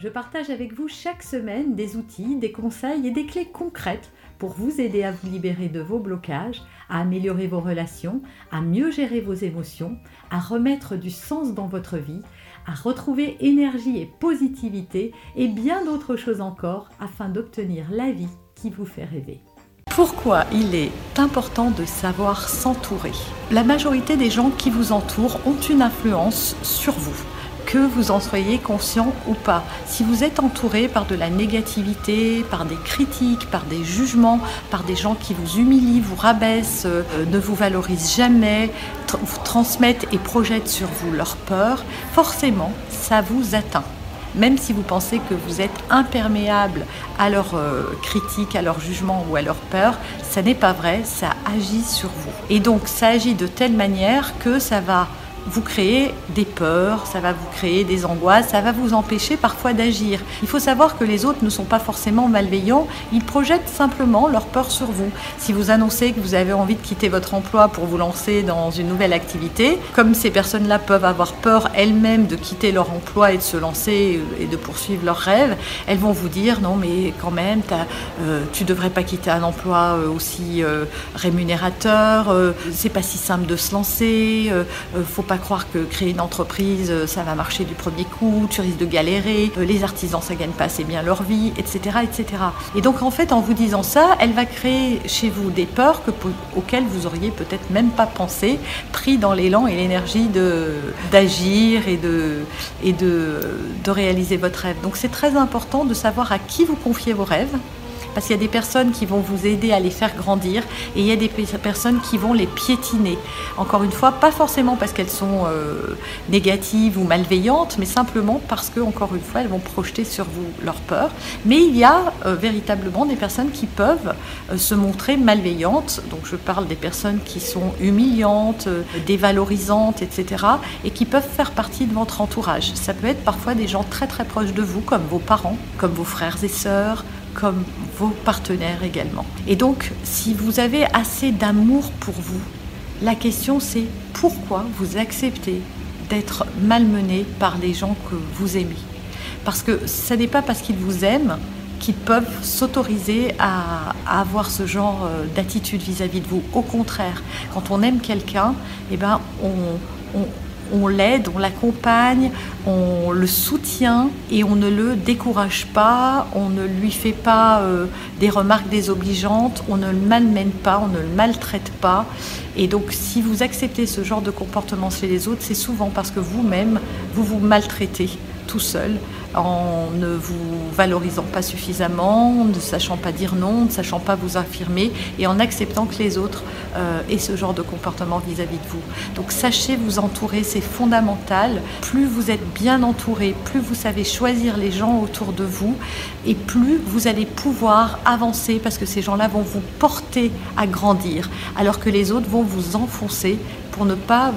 je partage avec vous chaque semaine des outils, des conseils et des clés concrètes pour vous aider à vous libérer de vos blocages, à améliorer vos relations, à mieux gérer vos émotions, à remettre du sens dans votre vie, à retrouver énergie et positivité et bien d'autres choses encore afin d'obtenir la vie qui vous fait rêver. Pourquoi il est important de savoir s'entourer? La majorité des gens qui vous entourent ont une influence sur vous que vous en soyez conscient ou pas. Si vous êtes entouré par de la négativité, par des critiques, par des jugements, par des gens qui vous humilient, vous rabaissent, euh, ne vous valorisent jamais, vous transmettent et projettent sur vous leur peur, forcément, ça vous atteint même si vous pensez que vous êtes imperméable à leurs euh, critiques, à leurs jugements ou à leurs peurs, ça n'est pas vrai, ça agit sur vous. Et donc ça agit de telle manière que ça va vous créez des peurs, ça va vous créer des angoisses, ça va vous empêcher parfois d'agir. Il faut savoir que les autres ne sont pas forcément malveillants, ils projettent simplement leur peur sur vous. Si vous annoncez que vous avez envie de quitter votre emploi pour vous lancer dans une nouvelle activité, comme ces personnes-là peuvent avoir peur elles-mêmes de quitter leur emploi et de se lancer et de poursuivre leurs rêves, elles vont vous dire non mais quand même, euh, tu devrais pas quitter un emploi euh, aussi euh, rémunérateur, c'est pas si simple de se lancer, faut pas croire que créer une entreprise, euh, ça va marcher du premier coup, tu risques de galérer, euh, les artisans, ça gagne pas assez bien leur vie, etc., etc. Et donc, en fait, en vous disant ça, elle va créer chez vous des peurs que, auxquelles vous auriez peut-être même pas pensé, pris dans l'élan et l'énergie d'agir et, de, et de, de réaliser votre rêve. Donc, c'est très important de savoir à qui vous confiez vos rêves parce qu'il y a des personnes qui vont vous aider à les faire grandir et il y a des personnes qui vont les piétiner. Encore une fois, pas forcément parce qu'elles sont euh, négatives ou malveillantes, mais simplement parce que, encore une fois, elles vont projeter sur vous leur peur. Mais il y a euh, véritablement des personnes qui peuvent euh, se montrer malveillantes. Donc je parle des personnes qui sont humiliantes, dévalorisantes, etc. et qui peuvent faire partie de votre entourage. Ça peut être parfois des gens très très proches de vous, comme vos parents, comme vos frères et sœurs, comme vos partenaires également. Et donc, si vous avez assez d'amour pour vous, la question c'est pourquoi vous acceptez d'être malmené par les gens que vous aimez? Parce que ce n'est pas parce qu'ils vous aiment qu'ils peuvent s'autoriser à, avoir ce genre euh, d'attitude vis-à-vis de vous. Au contraire, quand on aime quelqu'un, eh ben, on on l'aide, on l'accompagne, on le soutient et on ne le décourage pas, on ne lui fait pas euh, des remarques désobligeantes, on ne le malmène pas, on ne le maltraite pas. Et donc si vous acceptez ce genre de comportement chez les autres, c'est souvent parce que vous-même, vous vous maltraitez tout seul en ne vous valorisant pas suffisamment, ne sachant pas dire non, ne sachant pas vous affirmer et en acceptant que les autres euh, aient ce genre de comportement vis-à-vis de vous. Donc sachez vous entourer, c'est fondamental. Plus vous êtes bien entouré, plus vous savez choisir les gens autour de vous et plus vous allez pouvoir avancer parce que ces gens-là vont vous porter à grandir alors que les autres vont vous enfoncer pour ne pas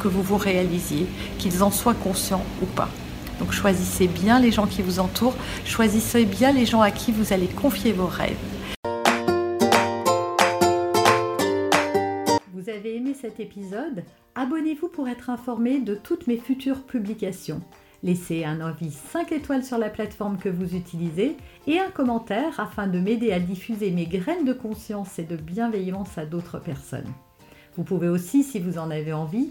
que vous vous réalisiez, qu'ils en soient conscients ou pas. Donc choisissez bien les gens qui vous entourent, choisissez bien les gens à qui vous allez confier vos rêves. Vous avez aimé cet épisode? Abonnez-vous pour être informé de toutes mes futures publications. Laissez un avis 5 étoiles sur la plateforme que vous utilisez et un commentaire afin de m'aider à diffuser mes graines de conscience et de bienveillance à d'autres personnes. Vous pouvez aussi, si vous en avez envie,